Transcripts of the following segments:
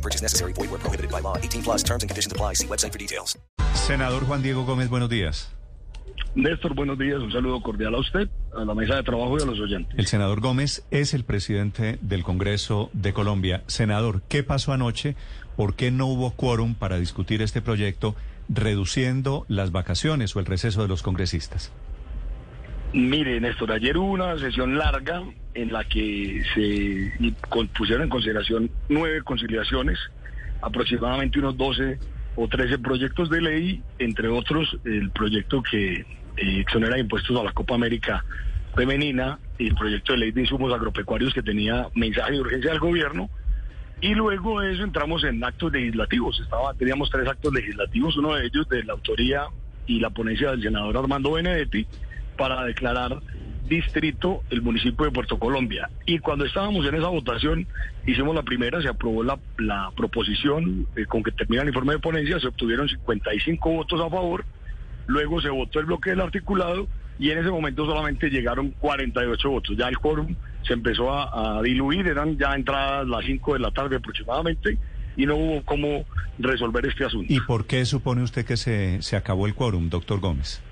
No purchase necessary. Void where prohibited by law. 18 plus terms and conditions apply. See website for details. Senador Juan Diego Gómez, buenos días. Néstor, buenos días. Un saludo cordial a usted, a la mesa de trabajo y a los oyentes. El senador Gómez es el presidente del Congreso de Colombia. Senador, ¿qué pasó anoche? ¿Por qué no hubo quórum para discutir este proyecto reduciendo las vacaciones o el receso de los congresistas? Mire, Néstor, ayer hubo una sesión larga en la que se pusieron en consideración nueve conciliaciones, aproximadamente unos 12 o 13 proyectos de ley, entre otros el proyecto que eh, exonera impuestos a la Copa América femenina y el proyecto de ley de insumos agropecuarios que tenía mensaje de urgencia del gobierno. Y luego de eso entramos en actos legislativos. Estaba, teníamos tres actos legislativos, uno de ellos de la autoría y la ponencia del senador Armando Benedetti para declarar distrito el municipio de Puerto Colombia. Y cuando estábamos en esa votación, hicimos la primera, se aprobó la, proposición eh, con que termina el informe de ponencia, se obtuvieron 55 votos a favor, luego se votó el bloque del articulado y en ese momento solamente llegaron 48 votos. Ya el quórum se empezó a, a diluir, eran ya entradas las 5 de la tarde aproximadamente y no hubo cómo resolver este asunto. ¿Y por qué supone usted que se, se acabó el quórum, doctor Gómez?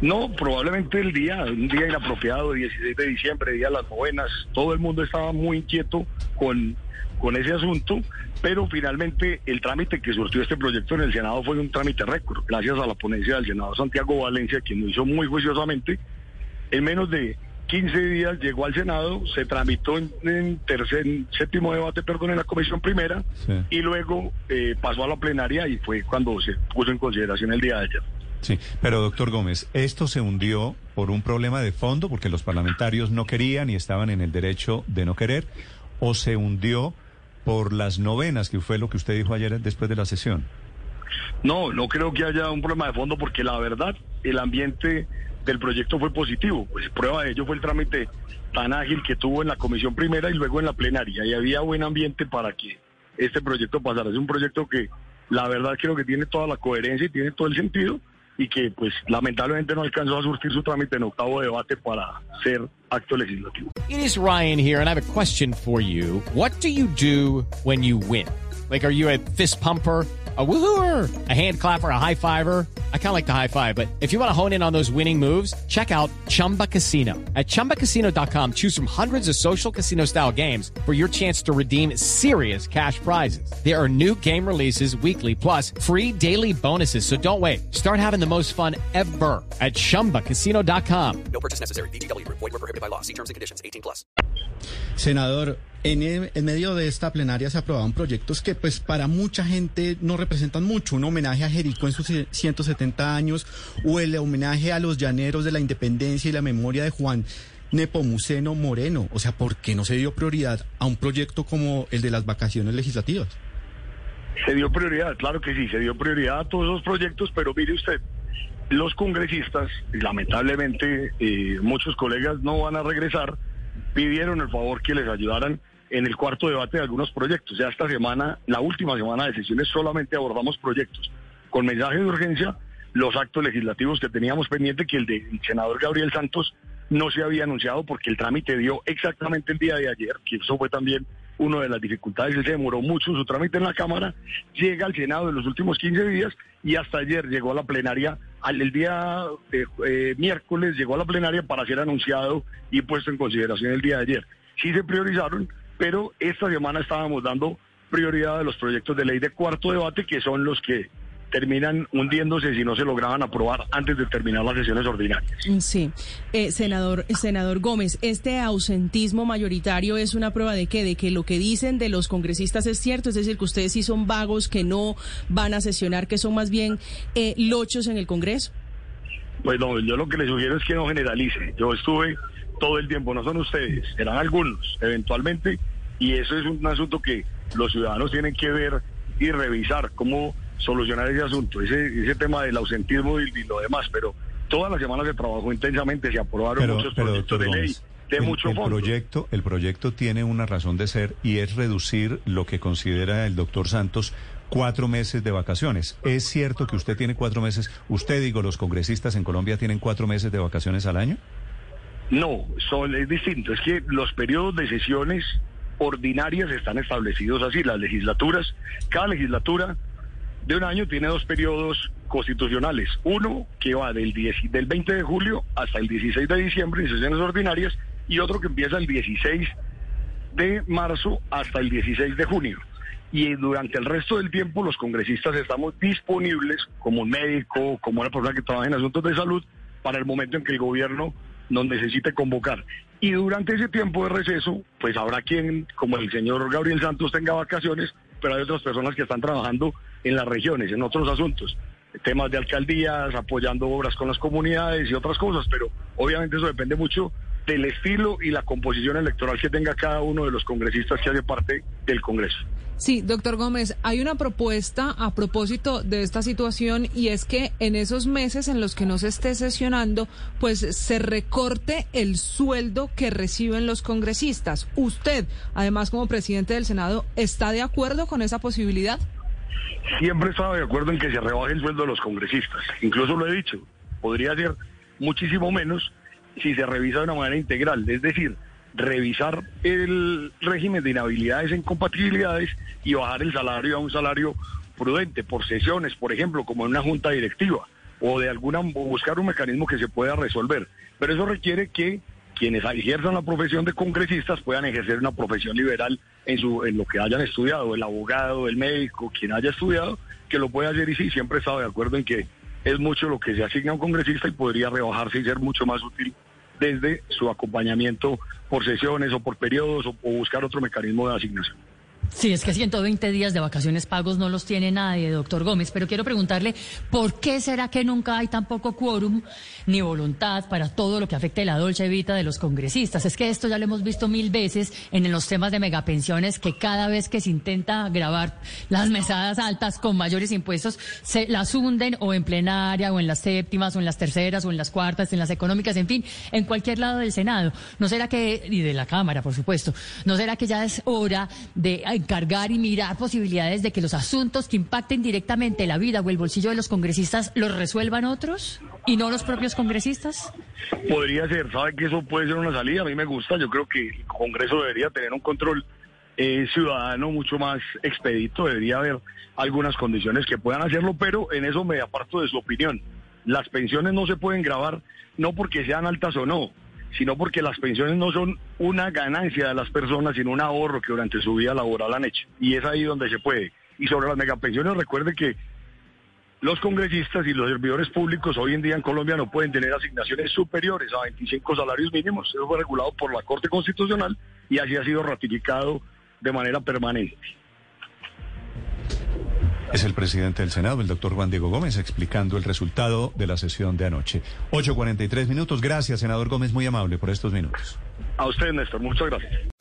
No, probablemente el día, un día inapropiado, 16 de diciembre, día de las novenas, todo el mundo estaba muy inquieto con, con ese asunto, pero finalmente el trámite que surtió este proyecto en el Senado fue un trámite récord, gracias a la ponencia del senador Santiago Valencia, quien lo hizo muy juiciosamente. En menos de 15 días llegó al Senado, se tramitó en, en tercer, en séptimo debate, perdón, en la comisión primera, Sí. y luego eh, pasó a la plenaria y fue cuando se puso en consideración el día de ayer. Sí, pero doctor Gómez, ¿esto se hundió por un problema de fondo, porque los parlamentarios no querían y estaban en el derecho de no querer, o se hundió por las novenas, que fue lo que usted dijo ayer después de la sesión? No, no creo que haya un problema de fondo porque la verdad, el ambiente del proyecto fue positivo. Pues prueba de ello fue el trámite tan ágil que tuvo en la comisión primera y luego en la plenaria. Y había buen ambiente para que este proyecto pasara. Es un proyecto que la verdad creo que tiene toda la coherencia y tiene todo el sentido y que pues lamentablemente no alcanzó a surtir su trámite en octavo debate para ser acto legislativo. It is Ryan here, and I have a question for you. What do you do when you win? Like, are you a fist pumper? A woohooer, a hand clapper, a high fiver. I kind of like the high five, but if you want to hone in on those winning moves, check out Chumba Casino. At ChumbaCasino.com, choose from hundreds of social casino style games for your chance to redeem serious cash prizes. There are new game releases weekly, plus free daily bonuses. So don't wait. Start having the most fun ever at ChumbaCasino.com. No purchase necessary. BGW. Void were prohibited by law. See terms and conditions. 18 plus. Senador, en, el, en medio de esta plenaria se aprobaron proyectos que pues para mucha gente no representan mucho. Un homenaje a Jerico en sus 170 años, o el homenaje a los llaneros de la independencia y la memoria de Juan Nepomuceno Moreno. O sea, ¿por qué no se dio prioridad a un proyecto como el de las vacaciones legislativas? Se dio prioridad, claro que sí, se dio prioridad a todos esos proyectos, pero mire usted, los congresistas, lamentablemente eh, muchos colegas no van a regresar, pidieron el favor que les ayudaran en el cuarto debate de algunos proyectos. Ya esta semana, la última semana de sesiones, solamente abordamos proyectos con mensaje de urgencia los actos legislativos que teníamos pendiente, que el del senador Gabriel Santos no se había anunciado porque el trámite dio exactamente el día de ayer, que eso fue también una de las dificultades, se demoró mucho su trámite en la Cámara, llega al Senado en los últimos 15 días y hasta ayer llegó a la plenaria, al, el día eh, eh, miércoles llegó a la plenaria para ser anunciado y puesto en consideración el día de ayer. Sí se priorizaron, pero esta semana estábamos dando prioridad a los proyectos de ley de cuarto debate, que son los que terminan hundiéndose si no se lograban aprobar antes de terminar las sesiones ordinarias. Sí, Eh, senador, senador Gómez, este ausentismo mayoritario es una prueba de qué, de que lo que dicen de los congresistas es cierto, es decir, que ustedes sí son vagos, que no van a sesionar, que son más bien eh, lochos en el Congreso. Pues no, yo lo que le sugiero es que no generalice. Yo estuve todo el tiempo, no son ustedes, eran algunos, eventualmente, y eso es un asunto que los ciudadanos tienen que ver y revisar cómo solucionar ese asunto, ese, ese tema del ausentismo y, y lo demás, pero todas las semanas se trabajó intensamente, se aprobaron Pero, muchos pero proyectos de ley de el, mucho el fondo. proyecto, el proyecto tiene una razón de ser y es reducir lo que considera el doctor Santos cuatro meses de vacaciones. ¿Es cierto que usted tiene cuatro meses? ¿Usted, digo, los congresistas en Colombia tienen cuatro meses de vacaciones al año? No, son, es distinto. Es que los periodos de sesiones ordinarias están establecidos así. Las legislaturas, cada legislatura de un año tiene dos periodos constitucionales. Uno que va del, 10 del 20 de julio hasta el 16 de diciembre en sesiones ordinarias y otro que empieza el 16 de marzo hasta el 16 de junio. Y durante el resto del tiempo los congresistas estamos disponibles como un médico, como una persona que trabaja en asuntos de salud, para el momento en que el gobierno nos necesite convocar. Y durante ese tiempo de receso, pues habrá quien, como el señor Gabriel Santos, tenga vacaciones, pero hay otras personas que están trabajando en las regiones, en otros asuntos, temas de alcaldías, apoyando obras con las comunidades y otras cosas, pero obviamente eso depende mucho del estilo y la composición electoral que tenga cada uno de los congresistas que hace parte del Congreso. Sí, doctor Gómez, hay una propuesta a propósito de esta situación y es que en esos meses en los que no se esté sesionando, pues se recorte el sueldo que reciben los congresistas. ¿Usted, además como presidente del Senado, está de acuerdo con esa posibilidad? Siempre he estado de acuerdo en que se rebaje el sueldo de los congresistas. Incluso lo he dicho, podría ser muchísimo menos si se revisa de una manera integral. Es decir, revisar el régimen de inhabilidades e incompatibilidades y bajar el salario a un salario prudente por sesiones, por ejemplo, como en una junta directiva, o de alguna o buscar un mecanismo que se pueda resolver. Pero eso requiere que quienes ejerzan la profesión de congresistas puedan ejercer una profesión liberal en su lo que hayan estudiado, el abogado, el médico, quien haya estudiado, que lo pueda hacer y sí, siempre he estado de acuerdo en que es mucho lo que se asigna a un congresista y podría rebajarse y ser mucho más útil desde su acompañamiento por sesiones o por periodos o buscar otro mecanismo de asignación. Sí, es que 120 días de vacaciones pagos no los tiene nadie, doctor Gómez, pero quiero preguntarle, ¿por qué será que nunca hay tan poco quórum ni voluntad para todo lo que afecte la dolce vida de los congresistas? Es que esto ya lo hemos visto mil veces en los temas de megapensiones, que cada vez que se intenta grabar las mesadas altas con mayores impuestos, se las hunden o en plenaria, o en las séptimas, o en las terceras, o en las cuartas, en las económicas, en fin, en cualquier lado del Senado. ¿No será que, y de la Cámara, por supuesto, no será que ya es hora de encargar y mirar posibilidades de que los asuntos que impacten directamente la vida o el bolsillo de los congresistas los resuelvan otros y no los propios congresistas? Podría ser, sabe que eso puede ser una salida, a mí me gusta, yo creo que el Congreso debería tener un control eh, ciudadano mucho más expedito, debería haber algunas condiciones que puedan hacerlo, pero en eso me aparto de su opinión. Las pensiones no se pueden grabar no porque sean altas o no, sino porque las pensiones no son una ganancia de las personas, sino un ahorro que durante su vida laboral han hecho. Y es ahí donde se puede. Y sobre las megapensiones, recuerde que los congresistas y los servidores públicos hoy en día en Colombia no pueden tener asignaciones superiores a 25 salarios mínimos. Eso fue regulado por la Corte Constitucional y así ha sido ratificado de manera permanente. Es el presidente del Senado, el doctor Juan Diego Gómez, explicando el resultado de la sesión de anoche. 8.43 minutos. Gracias, senador Gómez, muy amable por estos minutos. A usted, Néstor, muchas gracias.